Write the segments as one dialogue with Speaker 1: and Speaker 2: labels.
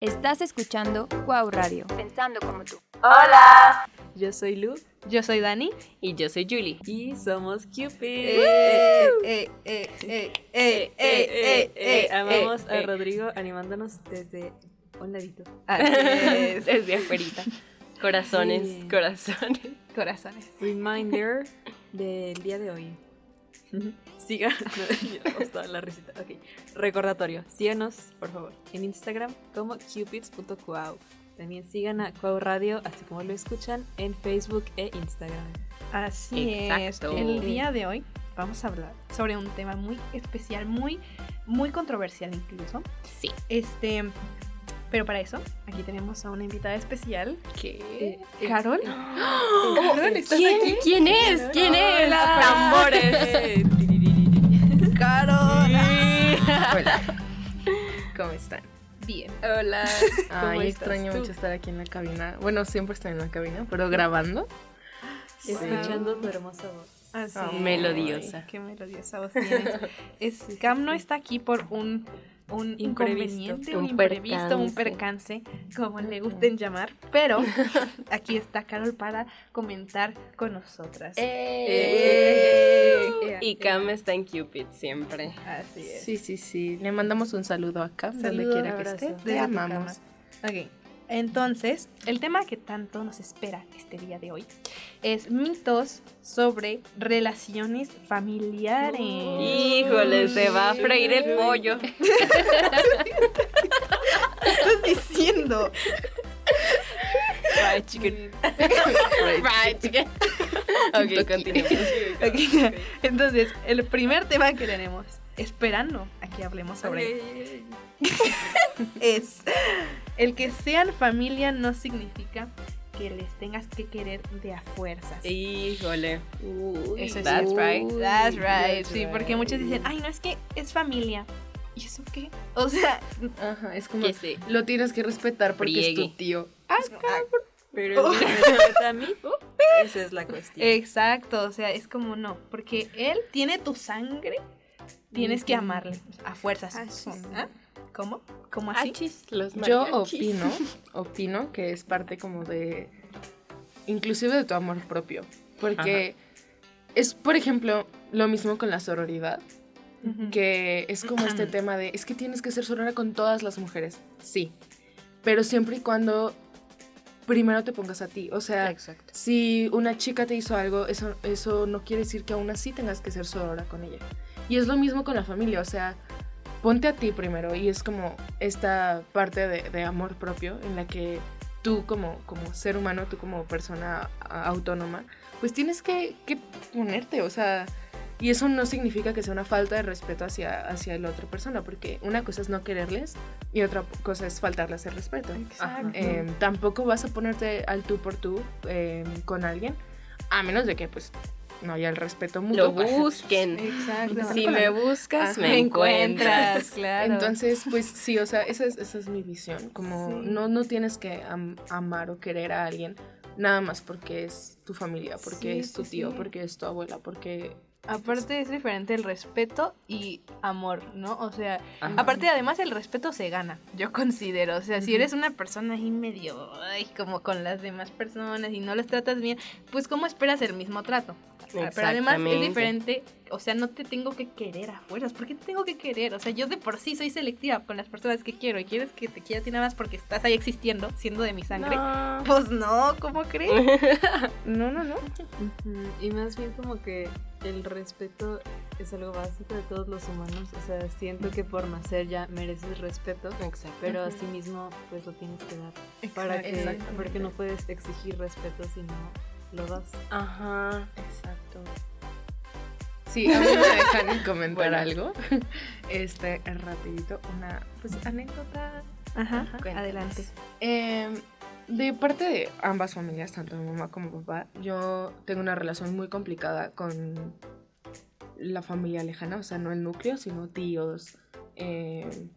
Speaker 1: Estás escuchando Wow Radio.
Speaker 2: Pensando como tú.
Speaker 3: Hola.
Speaker 4: Yo soy Lu.
Speaker 3: Yo soy Dani.
Speaker 5: Y yo soy Julie.
Speaker 4: Y somos Cupid.
Speaker 3: Eh, eh, eh, eh, eh, eh, eh,
Speaker 4: Amamos
Speaker 3: eh,
Speaker 4: a
Speaker 3: eh.
Speaker 4: Rodrigo animándonos desde un ladito.
Speaker 3: Así es.
Speaker 5: Desde afuera. Corazones,
Speaker 4: Sí.
Speaker 5: corazones.
Speaker 3: Corazones.
Speaker 4: Reminder del día de hoy. Sigan. No, hasta la risita. Ok. Recordatorio. Síganos, por favor, en Instagram como cupids.cuau. También sigan a Cuau Radio, así como lo escuchan, en Facebook e Instagram.
Speaker 3: Así
Speaker 5: Exacto.
Speaker 3: es. El día de hoy vamos a hablar sobre un tema muy especial, muy, muy controversial incluso.
Speaker 5: Sí.
Speaker 3: Este, pero para eso, aquí tenemos a una invitada especial.
Speaker 5: ¿Qué?
Speaker 4: Eh,
Speaker 3: Carol. Carol, ¿estás
Speaker 5: ¿Quién,
Speaker 3: aquí?
Speaker 5: ¿Quién es? ¿Quién es?
Speaker 3: Hola.
Speaker 5: Tambores.
Speaker 3: Carol.
Speaker 6: Hola. ¿Cómo están?
Speaker 3: Bien.
Speaker 5: Hola.
Speaker 4: ¿Cómo
Speaker 6: Ay, extraño
Speaker 4: tú?
Speaker 6: mucho estar aquí en la cabina. Bueno, siempre estoy en la cabina, pero grabando.
Speaker 4: Escuchando tu hermosa voz.
Speaker 3: Así
Speaker 6: Ah,
Speaker 3: es.
Speaker 5: melodiosa.
Speaker 3: Qué melodiosa voz tienes. Es, Cam no está aquí por un, un
Speaker 4: Imprevisto.
Speaker 3: inconveniente,
Speaker 5: Un
Speaker 3: un imprevisto, un
Speaker 5: percance.
Speaker 3: como le gusten llamar. Pero aquí está Carol para comentar con nosotras.
Speaker 5: Eh. Y Cam está en Cupid siempre.
Speaker 3: Así es.
Speaker 6: Sí, sí, sí. Le mandamos un saludo acá, donde
Speaker 3: Saludo,
Speaker 6: quiera que
Speaker 4: abrazo.
Speaker 6: esté. Te amamos.
Speaker 3: Ok. Entonces, el tema que tanto nos espera este día de hoy es mitos sobre relaciones familiares.
Speaker 5: Híjole, se va a freír el pollo.
Speaker 3: ¿Qué estás diciendo?
Speaker 5: Fried chicken. Fried chicken. Ok, continuemos.
Speaker 3: Ok, Entonces, el primer tema que tenemos, esperando a que hablemos sobre, es el que sean familia no significa que les tengas que querer de a fuerzas.
Speaker 5: Híjole. Uy,
Speaker 3: Eso es
Speaker 5: that's
Speaker 3: cierto.
Speaker 5: right.
Speaker 3: That's right.
Speaker 4: That's
Speaker 3: sí, porque muchos
Speaker 4: right.
Speaker 3: dicen, ay, no es que es familia. ¿Y eso qué? O sea,
Speaker 6: Ajá, es como.
Speaker 5: Que sí.
Speaker 6: Lo tienes que respetar porque es tu tío.
Speaker 4: Pero
Speaker 3: Oh.
Speaker 4: el que me respeta a mí, esa es la cuestión.
Speaker 3: exacto. O sea, es como no. Porque él tiene tu sangre, tienes que amarle a fuerzas.
Speaker 4: Ah, sí.
Speaker 3: ¿Ah? ¿Cómo? ¿Cómo así?
Speaker 5: Achis, los
Speaker 6: Yo opino, opino que es parte como de. Inclusive de tu amor propio. Porque es, por ejemplo, lo mismo con la sororidad. Que es como este tema de, es que tienes que ser sorora con todas las mujeres. Sí, pero siempre y cuando primero te pongas a ti. O sea,
Speaker 5: Exacto.
Speaker 6: si una chica te hizo algo, eso, eso no quiere decir que aún así tengas que ser sorora con ella. Y es lo mismo con la familia, o sea, ponte a ti primero y es como esta parte de, de amor propio en la que tú como, como ser humano, tú como persona autónoma, pues tienes que, que ponerte, o sea, y eso no significa que sea una falta de respeto hacia, hacia la otra persona, porque una cosa es no quererles y otra cosa es faltarles el respeto.
Speaker 3: Exacto.
Speaker 6: Eh, tampoco vas a ponerte al tú por tú eh, con alguien, a menos de que pues no haya el respeto mutuo.
Speaker 5: Lo busquen.
Speaker 3: Exacto.
Speaker 5: Si me buscas,
Speaker 6: Ajá.
Speaker 5: me encuentras.
Speaker 3: claro.
Speaker 6: Entonces, pues sí, o sea, esa es, esa es mi visión. Como
Speaker 3: Sí.
Speaker 6: no, no tienes que am- amar o querer a alguien nada más porque es tu familia, porque
Speaker 3: Sí,
Speaker 6: es tu
Speaker 3: sí,
Speaker 6: tío,
Speaker 3: sí.
Speaker 6: porque es tu abuela, porque...
Speaker 3: Aparte es diferente el respeto y amor, ¿no? O sea,
Speaker 5: Ajá.
Speaker 3: aparte además el respeto se gana, yo considero. O sea, si eres una persona ahí medio, ay, como con las demás personas y no las tratas bien, pues ¿cómo esperas el mismo trato? Pero además es diferente, o sea, no te tengo que querer a fuerzas. ¿Por qué te tengo que querer? O sea, yo de por sí soy selectiva con las personas que quiero y quieres que te quiera a ti nada más porque estás ahí existiendo, siendo de mi sangre.
Speaker 5: No.
Speaker 3: Pues no, ¿cómo crees? No, no, no.
Speaker 4: Y más bien como que el respeto es algo básico de todos los humanos. O sea, siento que por nacer ya mereces respeto,
Speaker 5: Exacto.
Speaker 4: pero asimismo pues lo tienes que dar. Para que, porque no puedes exigir respeto si no lo das.
Speaker 5: Ajá.
Speaker 6: Exacto. Sí, a mí me dejan comentar
Speaker 5: Bueno.
Speaker 6: algo. Este, rapidito, una pues, anécdota
Speaker 3: Ajá,
Speaker 5: Cuéntanos.
Speaker 3: adelante.
Speaker 6: Eh, de parte de ambas familias, tanto mi mamá como papá, yo tengo una relación muy complicada con la familia lejana, o sea, no el núcleo, sino tíos, eh,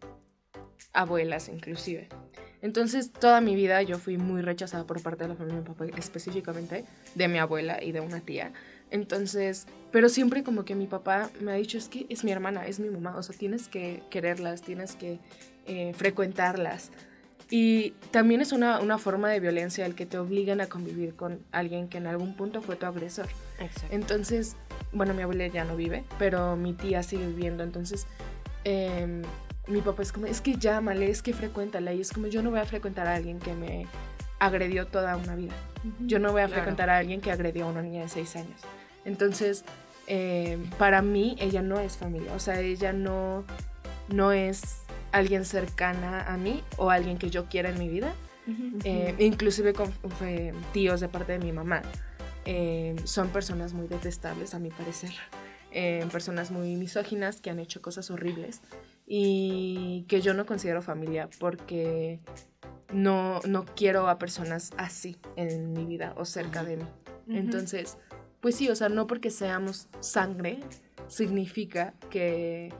Speaker 6: abuelas inclusive. Entonces, toda mi vida yo fui muy rechazada por parte de la familia de mi papá, específicamente de mi abuela y de una tía. Entonces, pero siempre como que mi papá me ha dicho, es que es mi hermana, es mi mamá, o sea, tienes que quererlas, tienes que eh, frecuentarlas. Y también es una, una forma de violencia el que te obligan a convivir con alguien que en algún punto fue tu agresor.
Speaker 5: Exacto.
Speaker 6: Entonces, bueno, mi abuela ya no vive, pero mi tía sigue viviendo. Entonces, em, mi papá es como, es que llámale, es que frecuéntala. Y es como, yo no voy a frecuentar a alguien que me agredió toda una vida. Yo no voy a
Speaker 5: Claro.
Speaker 6: frecuentar a alguien que agredió a una niña de seis años. Entonces, em, para mí, ella no es familia. O sea, ella no, no es alguien cercana a mí o alguien que yo quiera en mi vida. Eh, inclusive con fue tíos de parte de mi mamá. Eh, son personas muy detestables, a mi parecer. Eh, personas muy misóginas que han hecho cosas horribles y que yo no considero familia porque no, no quiero a personas así en mi vida o cerca de mí. Entonces, pues sí, o sea, no porque seamos sangre significa que,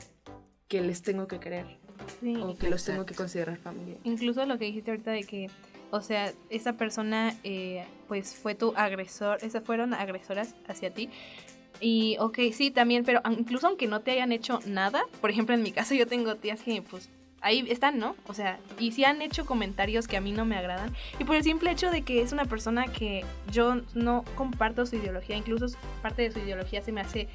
Speaker 6: que les tengo que querer
Speaker 3: Sí.
Speaker 6: o que los tengo que considerar familia.
Speaker 3: Incluso lo que dijiste ahorita de que, o sea, esa persona, eh, pues fue tu agresor, esas fueron agresoras hacia ti. Y, ok, sí, también, pero incluso aunque no te hayan hecho nada, por ejemplo, en mi caso yo tengo tías que, pues, ahí están, ¿no? O sea, y sí han hecho comentarios que a mí no me agradan. Y por el simple hecho de que es una persona que yo no comparto su ideología, incluso parte de su ideología se me hace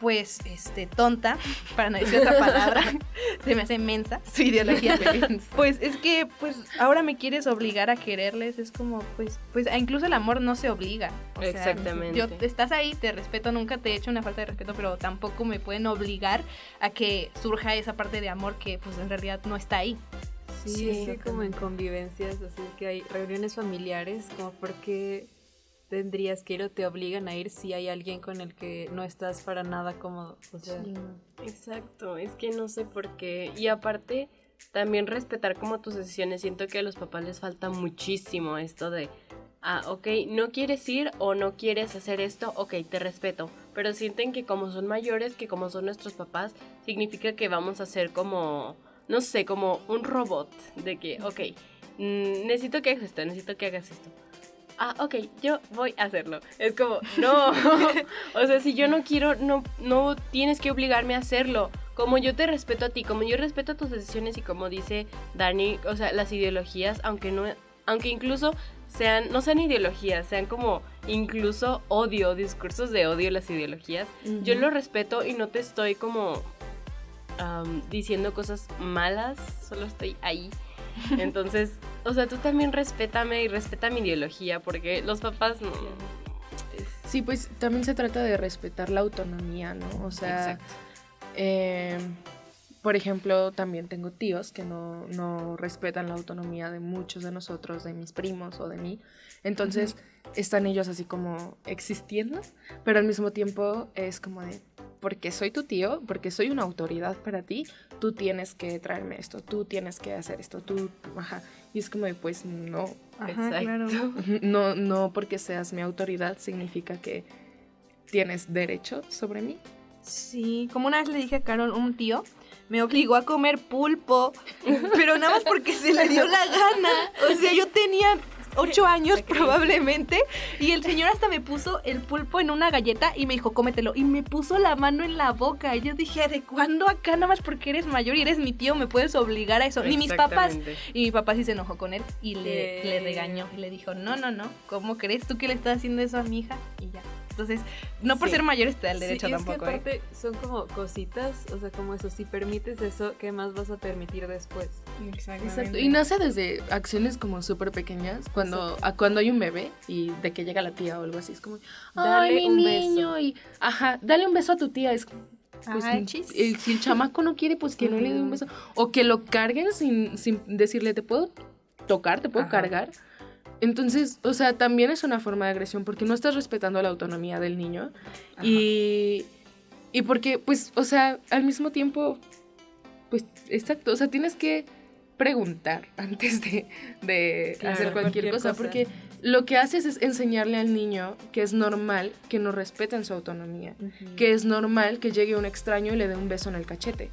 Speaker 3: pues, este, tonta, para no decir otra palabra, se me hace mensa su ideología. Pues es que, pues, ahora me quieres obligar a quererles, es como, pues, pues, a- incluso el amor no se obliga. O sea,
Speaker 5: Exactamente.
Speaker 3: yo, estás ahí, te respeto, nunca te he hecho una falta de respeto, pero tampoco me pueden obligar a que surja esa parte de amor que, pues, en realidad no está ahí.
Speaker 4: Sí,
Speaker 6: Sí,
Speaker 4: es que como en convivencias, así que hay reuniones familiares, como porque tendrías que ir o te obligan a ir si hay alguien con el que no estás para nada cómodo. Sea,
Speaker 5: Exacto, es que no sé por qué. Y aparte, también respetar como tus decisiones. Siento que a los papás les falta muchísimo esto de, ah, ok, no quieres ir o no quieres hacer esto, ok, te respeto. Pero sienten que como son mayores, que como son nuestros papás, significa que vamos a ser como, no sé, como un robot. De que, ok, mm, necesito que hagas esto, necesito que hagas esto. Ah, ok, yo voy a hacerlo. Es como, no. o sea, si yo no quiero, no, no tienes que obligarme a hacerlo. Como yo te respeto a ti, como yo respeto tus decisiones y como dice Dani, o sea, las ideologías, aunque no, aunque incluso sean, no sean ideologías, sean como incluso odio, discursos de odio las ideologías, yo lo respeto y no te estoy como diciendo cosas malas, solo estoy ahí. Entonces, o sea, tú también respétame y respeta mi ideología, porque los papás no. es-
Speaker 6: Sí, pues también se trata de respetar la autonomía, ¿no? O sea, eh, por ejemplo, también tengo tíos que no, no respetan la autonomía de muchos de nosotros, de mis primos o de mí. Entonces, están ellos así como existiendo, pero al mismo tiempo es como de, porque soy tu tío, porque soy una autoridad para ti, tú tienes que traerme esto, tú tienes que hacer esto, tú, ajá. Y es como de, pues no,
Speaker 3: Ajá, claro.
Speaker 6: no, no porque seas mi autoridad significa que tienes derecho sobre mí.
Speaker 3: Sí, como una vez le dije a Carol, un tío me obligó a comer pulpo, pero nada más porque se le dio la gana. O sea, yo tenía ocho años probablemente y el señor hasta me puso el pulpo en una galleta y me dijo, cómetelo. Y me puso la mano en la boca. Y yo dije, ¿de cuándo acá nada más porque eres mayor y eres mi tío me puedes obligar a eso? Ni mis papás. Y mi papá sí se enojó con él y le,
Speaker 4: Eh.
Speaker 3: le regañó y le dijo, no, no, no, ¿cómo crees tú que le estás haciendo eso a mi hija? Entonces, no por
Speaker 5: Sí.
Speaker 3: ser mayor está el
Speaker 4: Sí,
Speaker 3: derecho
Speaker 4: y es que
Speaker 3: tampoco. ¿eh?
Speaker 4: aparte son como cositas, o sea, como eso, si permites eso, ¿qué más vas a permitir después?
Speaker 6: Exacto. Y nace desde acciones como súper pequeñas, cuando, a- cuando hay un bebé y de que llega la tía o algo así, es como,
Speaker 4: Dale
Speaker 6: ay, mi
Speaker 4: un
Speaker 6: niño,
Speaker 4: beso.
Speaker 6: y, ajá, dale un beso a tu tía, es pues,
Speaker 3: chis.
Speaker 6: el- si el chamaco no quiere, pues que no le dé un beso. O que lo carguen sin, sin decirle, te puedo tocar, te puedo
Speaker 4: Ajá.
Speaker 6: cargar. Entonces, o sea, también es una forma de agresión porque no estás respetando la autonomía del niño. Y, y porque, pues, o sea, al mismo tiempo, pues, exacto, o sea, tienes que preguntar antes de, de
Speaker 4: Claro,
Speaker 6: hacer cualquier,
Speaker 4: cualquier
Speaker 6: cosa,
Speaker 4: cosa.
Speaker 6: porque lo que haces es enseñarle al niño que es normal que no respeten su autonomía, que es normal que llegue un extraño y le dé un beso en el cachete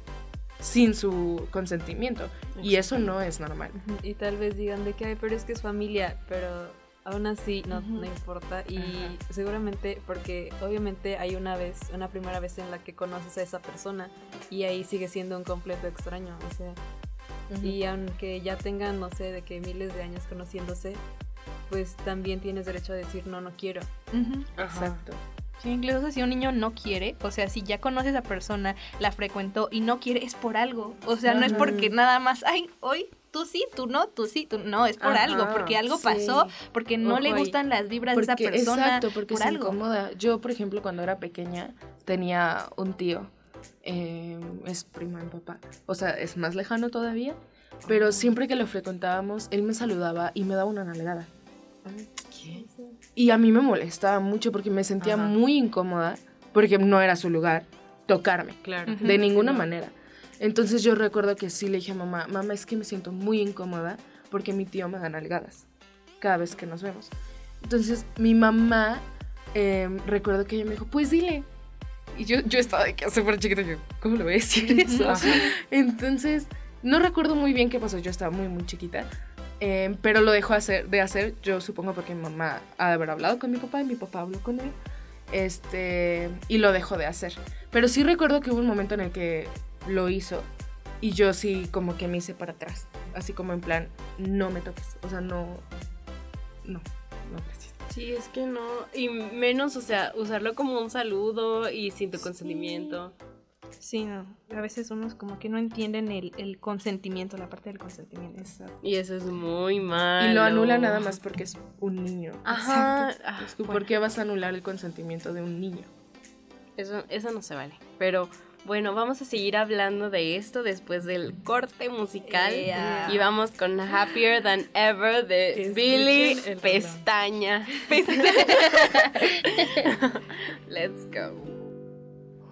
Speaker 6: sin su consentimiento. Y eso no es normal.
Speaker 4: Y tal vez digan de que, ay, pero es que es familia, pero aún así no, no importa. Y seguramente, porque obviamente hay una vez, una primera vez en la que conoces a esa persona y ahí sigue siendo un completo extraño. O sea, Y aunque ya tengan, no sé, de que miles de años conociéndose, pues también tienes derecho a decir no, no quiero.
Speaker 6: Exacto.
Speaker 3: Sí, incluso si un niño no quiere, o sea, si ya conoce a esa persona, la frecuentó y no quiere, es por algo. O sea, no es porque nada más, ay, hoy tú sí, tú no, tú sí, tú no, es por
Speaker 4: Ajá,
Speaker 3: algo, porque algo
Speaker 4: sí.
Speaker 3: pasó, porque no le
Speaker 4: Ojo
Speaker 3: gustan las vibras de esa persona.
Speaker 6: exacto, porque
Speaker 3: por
Speaker 6: se
Speaker 3: algo.
Speaker 6: incomoda. Yo, por ejemplo, cuando era pequeña, tenía un tío, eh, es primo de mi papá, o sea, es más lejano todavía, pero siempre que lo frecuentábamos, él me saludaba y me daba una nalgada.
Speaker 4: ¿Qué?
Speaker 6: Y a mí me molestaba mucho porque me sentía
Speaker 4: Ajá.
Speaker 6: muy incómoda, porque no era su lugar, tocarme,
Speaker 4: Claro.
Speaker 6: De ninguna manera. Entonces yo recuerdo que sí le dije a mamá, mamá, es que me siento muy incómoda porque mi tío me da nalgadas cada vez que nos vemos. Entonces mi mamá, eh, recuerdo que ella me dijo, pues dile. Y yo, yo estaba de que súper chiquita, yo, ¿cómo le voy a decir eso?
Speaker 4: Ajá.
Speaker 6: Entonces, no recuerdo muy bien qué pasó, yo estaba muy, muy chiquita. Eh, pero lo dejó hacer, de hacer, yo supongo porque mi mamá ha de haber hablado con mi papá y mi papá habló con él. Este, y lo dejó de hacer. Pero sí recuerdo que hubo un momento en el que lo hizo y yo sí como que me hice para atrás. Así como en plan, no me toques. O sea, no, no, no gracias.
Speaker 5: Sí, es que no. Y menos, o sea, usarlo como un saludo y sin tu consentimiento.
Speaker 3: Sí, no. A veces unos como que no entienden el, el consentimiento, la parte del consentimiento.
Speaker 5: Y eso es muy malo.
Speaker 6: Y lo anula nada más porque es un niño.
Speaker 5: Ajá.
Speaker 3: Exacto.
Speaker 5: ah,
Speaker 6: ¿Tú ¿Por qué vas a anular el consentimiento de un niño?
Speaker 5: Eso, eso no se vale. Pero bueno, vamos a seguir hablando de esto después del corte musical. Y vamos con Happier Than Ever de Billy
Speaker 4: rolón.
Speaker 5: Pestaña. Let's go.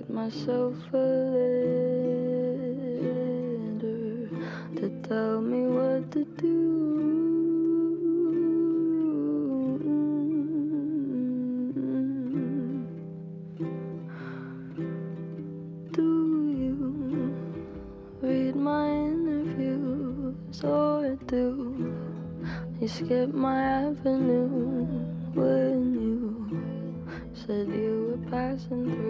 Speaker 2: write myself a letter to tell me what to do. Do you read my interviews or do you skip my avenue when you said you were passing through?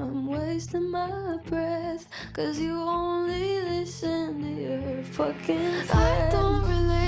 Speaker 2: I'm wasting my breath. Cause you only listen to your fucking friends. I don't relate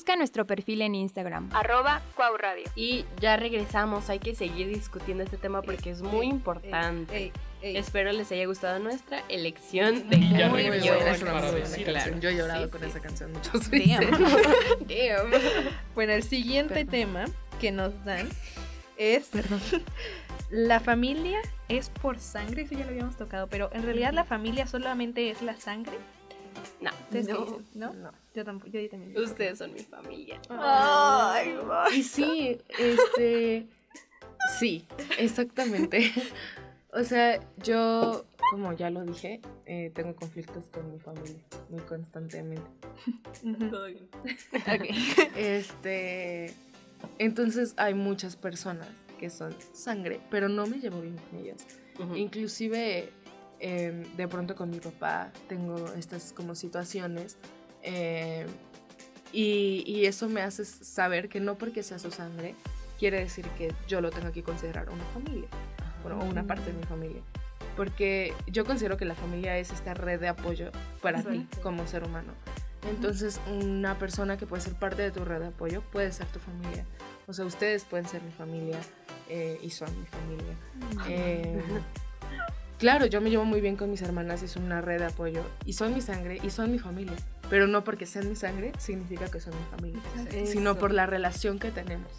Speaker 1: Busca nuestro perfil en Instagram, arroba cuauradio.
Speaker 5: Y ya regresamos, hay que seguir discutiendo este tema porque es muy importante.
Speaker 3: Ey, ey.
Speaker 5: Espero les haya gustado nuestra elección de
Speaker 6: Ya
Speaker 5: muy
Speaker 6: muy
Speaker 5: buena canción, claro.
Speaker 6: Yo he llorado
Speaker 5: Sí,
Speaker 6: con
Speaker 5: sí,
Speaker 6: esa canción muchas
Speaker 3: Damn.
Speaker 6: veces.
Speaker 5: Damn.
Speaker 3: Bueno, el siguiente tema que nos dan es la familia es por sangre, eso ya lo habíamos tocado, pero en realidad la familia solamente es la sangre.
Speaker 5: No,
Speaker 3: ¿Ustedes
Speaker 5: no.
Speaker 3: dicen? ¿No?
Speaker 6: No.
Speaker 3: Yo tampoco, yo también.
Speaker 5: Ustedes son mi familia.
Speaker 3: Ay,
Speaker 6: Y sí, este. Sí, exactamente. O sea, yo, como ya lo dije, eh, tengo conflictos con mi familia muy constantemente.
Speaker 5: Todo bien.
Speaker 3: Ok.
Speaker 6: Este. Entonces hay muchas personas que son sangre, pero no me llevo bien con ellas.
Speaker 5: Ujú.
Speaker 6: Inclusive eh, de pronto con mi papá tengo estas como situaciones eh, y, y eso me hace saber que no porque sea su sangre quiere decir que yo lo tengo que considerar una familia, bueno, o una parte de mi familia. Porque yo considero que la familia es esta red de apoyo para ti como ser humano. Entonces, una persona que puede ser parte de tu red de apoyo puede ser tu familia. O sea, ustedes pueden ser mi familia eh, y son mi familia. Eh, claro, yo me llevo muy bien con mis hermanas y son una red de apoyo. Y son mi sangre y son mi familia. Pero no porque sean mi sangre significa que son mi familia. Sino
Speaker 5: Eso.
Speaker 6: por la relación que tenemos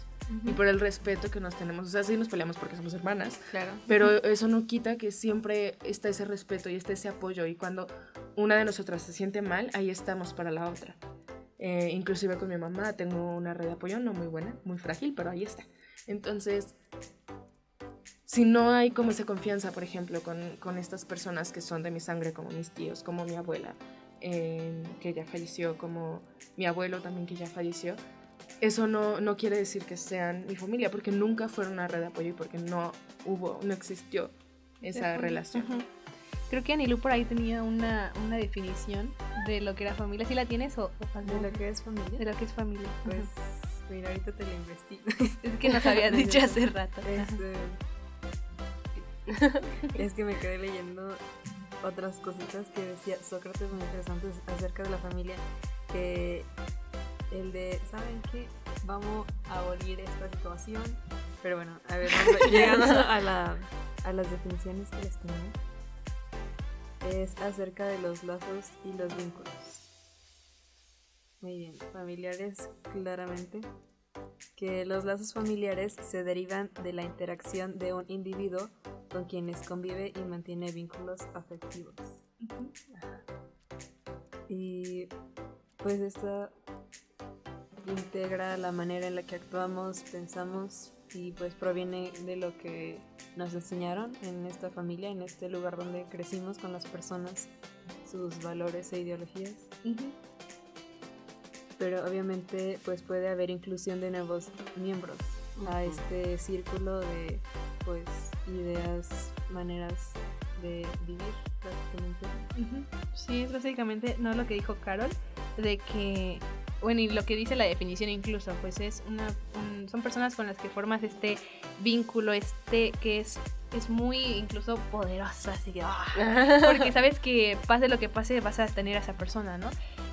Speaker 6: y por el respeto que nos tenemos. O sea, sí nos peleamos porque somos hermanas,
Speaker 3: Claro.
Speaker 6: pero eso no quita que siempre está ese respeto y está ese apoyo. Y cuando una de nosotras se siente mal, ahí estamos para la otra. Eh, inclusive con mi mamá tengo una red de apoyo no muy buena, muy frágil, pero ahí está. Entonces, si no hay como esa confianza, por ejemplo, con, con estas personas que son de mi sangre, como mis tíos, como mi abuela, eh, que ya falleció, como mi abuelo también que ya falleció, eso no, no quiere decir que sean mi familia, porque nunca fueron una red de apoyo y porque no hubo, no existió esa relación.
Speaker 3: Ujú. Creo que Anilú por ahí tenía una, una definición de lo que era familia. ¿Sí la tienes o, o?
Speaker 4: ¿De lo que es familia?
Speaker 3: De lo que es familia.
Speaker 4: Pues, mira, ahorita te lo investigo.
Speaker 3: es que nos habías dicho hace rato.
Speaker 4: Este, es que me quedé leyendo otras cositas que decía Sócrates muy interesantes acerca de la familia. Que el de, ¿saben qué? Vamos a abolir esta situación. Pero bueno, a ver, llegando a, la, a las definiciones que les tengo. Es acerca de los lazos y los vínculos. Muy bien, familiares claramente que los lazos familiares se derivan de la interacción de un individuo con quienes convive y mantiene vínculos afectivos. Y pues esto integra la manera en la que actuamos, pensamos y pues proviene de lo que nos enseñaron en esta familia, en este lugar donde crecimos con las personas, sus valores e ideologías. Pero obviamente pues puede haber inclusión de nuevos miembros a este círculo de pues ideas, maneras de vivir prácticamente.
Speaker 3: Sí, es básicamente no lo que dijo Carol, de que, bueno, y lo que dice la definición incluso, pues es una, un- son personas con las que formas este vínculo, este que es, es muy incluso poderoso, así que, ¡ah! porque sabes que pase lo que pase vas a tener a esa persona, ¿no?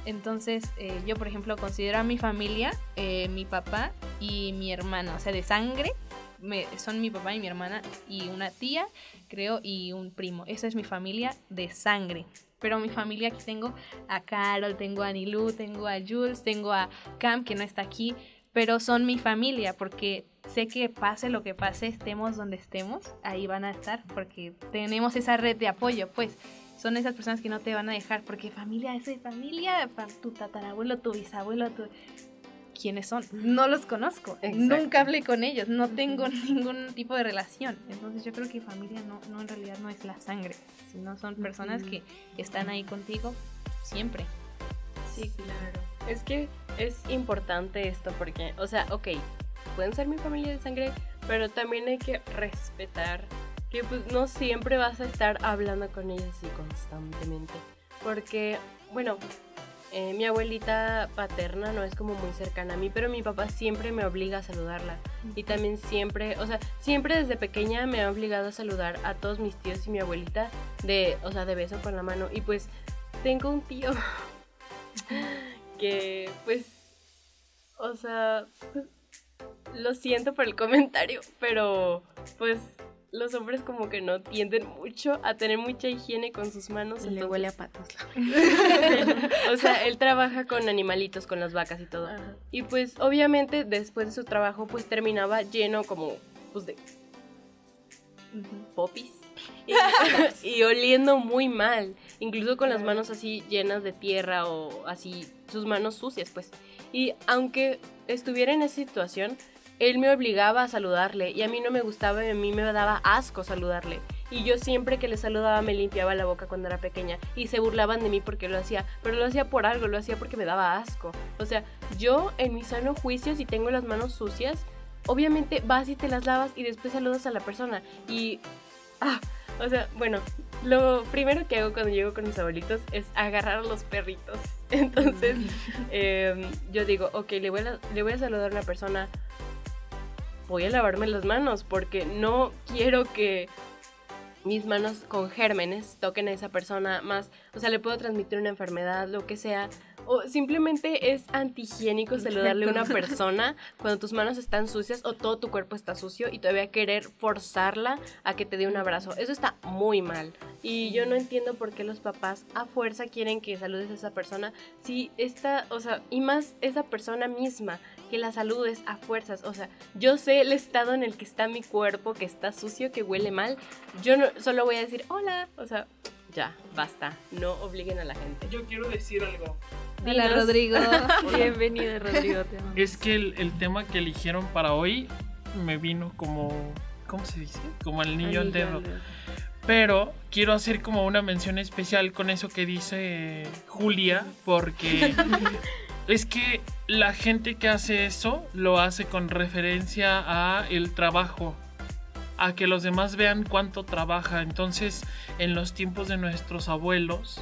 Speaker 3: Entonces, eh, yo por ejemplo considero a mi familia, eh, mi papá y mi hermana, o sea, de sangre, me- son mi papá y mi hermana y una tía creo, y un primo. Esa es mi familia de sangre. Pero mi familia aquí tengo a Carol, tengo a Nilu, tengo a Jules, tengo a Cam, que no está aquí. Pero son mi familia porque sé que pase lo que pase, estemos donde estemos, ahí van a estar porque tenemos esa red de apoyo, pues. Son esas personas que no te van a dejar porque familia es de familia, fa- tu tatarabuelo, tu bisabuelo, tu... ¿Quiénes son? No los conozco.
Speaker 5: Exacto.
Speaker 3: Nunca hablé con ellos, no tengo ningún tipo de relación. Entonces yo creo que familia no, no en realidad no es la sangre, sino son personas que están ahí contigo siempre.
Speaker 5: Sí, claro. Es que es importante esto porque, o sea, ok, pueden ser mi familia de sangre, pero también hay que respetar que pues no siempre vas a estar hablando con ellos así constantemente. Porque, bueno, eh, mi abuelita paterna no es como muy cercana a mí, pero mi papá siempre me obliga a saludarla. Y también siempre, o sea, siempre desde pequeña me ha obligado a saludar a todos mis tíos y mi abuelita de, o sea, de beso con la mano. Y pues tengo un tío que pues O sea, pues, lo siento por el comentario, pero pues los hombres como que no tienden mucho a tener mucha higiene con sus manos.
Speaker 6: Le
Speaker 5: entonces-
Speaker 6: huele a patos.
Speaker 5: o sea, él trabaja con animalitos, con las vacas y todo.
Speaker 6: Ajá.
Speaker 5: Y pues obviamente después de su trabajo pues terminaba lleno como pues de popis. Y, y oliendo muy mal, incluso con las manos así llenas de tierra o así, sus manos sucias pues. Y aunque estuviera en esa situación, él me obligaba a saludarle y a mí no me gustaba y a mí me daba asco saludarle. Y yo siempre que le saludaba me limpiaba la boca cuando era pequeña y se burlaban de mí porque lo hacía, pero lo hacía por algo, lo hacía porque me daba asco. O sea, yo en mi sano juicio si tengo las manos sucias, obviamente vas y te las lavas y después saludas a la persona y ah, o sea, bueno, lo primero que hago cuando llego con mis abuelitos es agarrar a los perritos. Entonces, em, yo digo, ok, le voy, a, le voy a saludar a una persona, voy a lavarme las manos porque no quiero que mis manos con gérmenes toquen a esa persona más, o sea, le puedo transmitir una enfermedad, lo que sea, o simplemente es antihigiénico saludarle a una persona cuando tus manos están sucias o todo tu cuerpo está sucio y todavía querer forzarla a que te dé un abrazo. Eso está muy mal. Y yo no entiendo por qué los papás a fuerza quieren que saludes a esa persona si está, o sea, y más esa persona misma, que la saludes a fuerzas. O sea, yo sé el estado en el que está mi cuerpo, que está sucio, que huele mal. Yo no solo voy a decir hola, o sea, ya, basta. No obliguen a la gente.
Speaker 7: Yo quiero decir algo.
Speaker 1: Hola,
Speaker 5: Dinos.
Speaker 1: Rodrigo.
Speaker 5: Bienvenido, Rodrigo.
Speaker 7: Es que el, el tema que eligieron para hoy me vino como. ¿Cómo se dice? Como el niño al dedo. Pero quiero hacer como una mención especial con eso que dice Julia, porque es que la gente que hace eso lo hace con referencia a el trabajo, a que los demás vean cuánto trabaja. Entonces, en los tiempos de nuestros abuelos,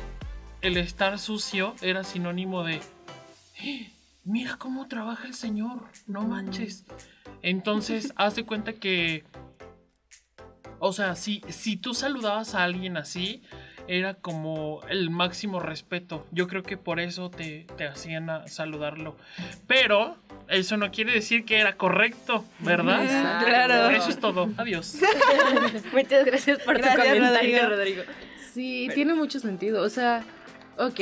Speaker 7: el estar sucio era sinónimo de "Eh, mira cómo trabaja el señor, no manches. Entonces, haz de cuenta que o sea, si, si tú saludabas a alguien así, era como el máximo respeto. Yo creo que por eso te, te hacían a saludarlo. Pero eso no quiere decir que era correcto, ¿verdad?
Speaker 1: Claro.
Speaker 7: Eso es todo. Adiós.
Speaker 5: Muchas gracias por
Speaker 1: Gracias,
Speaker 5: tu comentario,
Speaker 1: Rodrigo.
Speaker 5: Rodrigo.
Speaker 6: Sí, tiene mucho sentido. O sea, ok,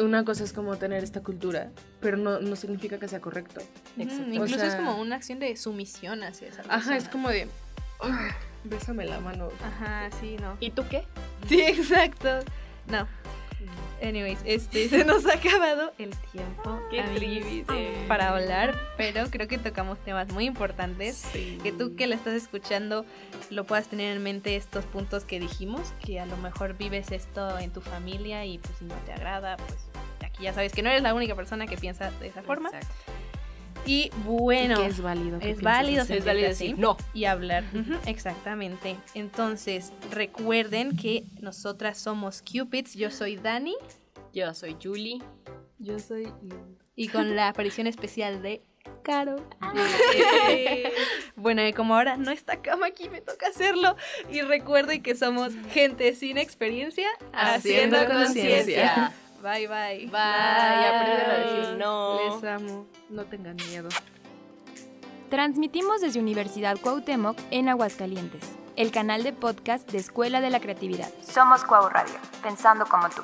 Speaker 6: una cosa es como tener esta cultura, pero no, no significa que sea correcto.
Speaker 3: Incluso es
Speaker 6: sea-
Speaker 3: como una acción de sumisión hacia esa persona.
Speaker 6: Ajá, es como de. "Ah, bésame la mano.
Speaker 3: Ajá, sí, no.
Speaker 5: ¿Y tú qué?
Speaker 3: Sí, exacto. No. Anyways, este se nos ha acabado el tiempo
Speaker 5: Qué triste.
Speaker 3: para hablar, pero creo que tocamos temas muy importantes. Que tú que la estás escuchando lo puedas tener en mente estos puntos que dijimos, que a lo mejor vives esto en tu familia y pues si no te agrada, pues aquí ya sabes que no eres la única persona que piensa de esa forma.
Speaker 5: Exacto.
Speaker 3: Y bueno,
Speaker 6: que es válido. que
Speaker 3: es válido.
Speaker 5: Es válido
Speaker 3: así.
Speaker 5: decir no.
Speaker 3: y hablar. Exactamente. Entonces, recuerden que nosotras somos Cupids. Yo soy Dani.
Speaker 5: Yo soy Julie.
Speaker 1: Yo soy.
Speaker 3: Y con la aparición especial de Caro. bueno, y como ahora no está cama aquí, me toca hacerlo. Y recuerden que somos gente sin experiencia haciendo,
Speaker 6: Haciendo conciencia.
Speaker 3: Bye, bye.
Speaker 5: Bye. Aprendan a decir no.
Speaker 6: Les amo. No tengan miedo.
Speaker 1: Transmitimos desde Universidad Cuauhtémoc en Aguascalientes, el canal de podcast de Escuela de la Creatividad. Somos Cuau Radio, pensando como tú.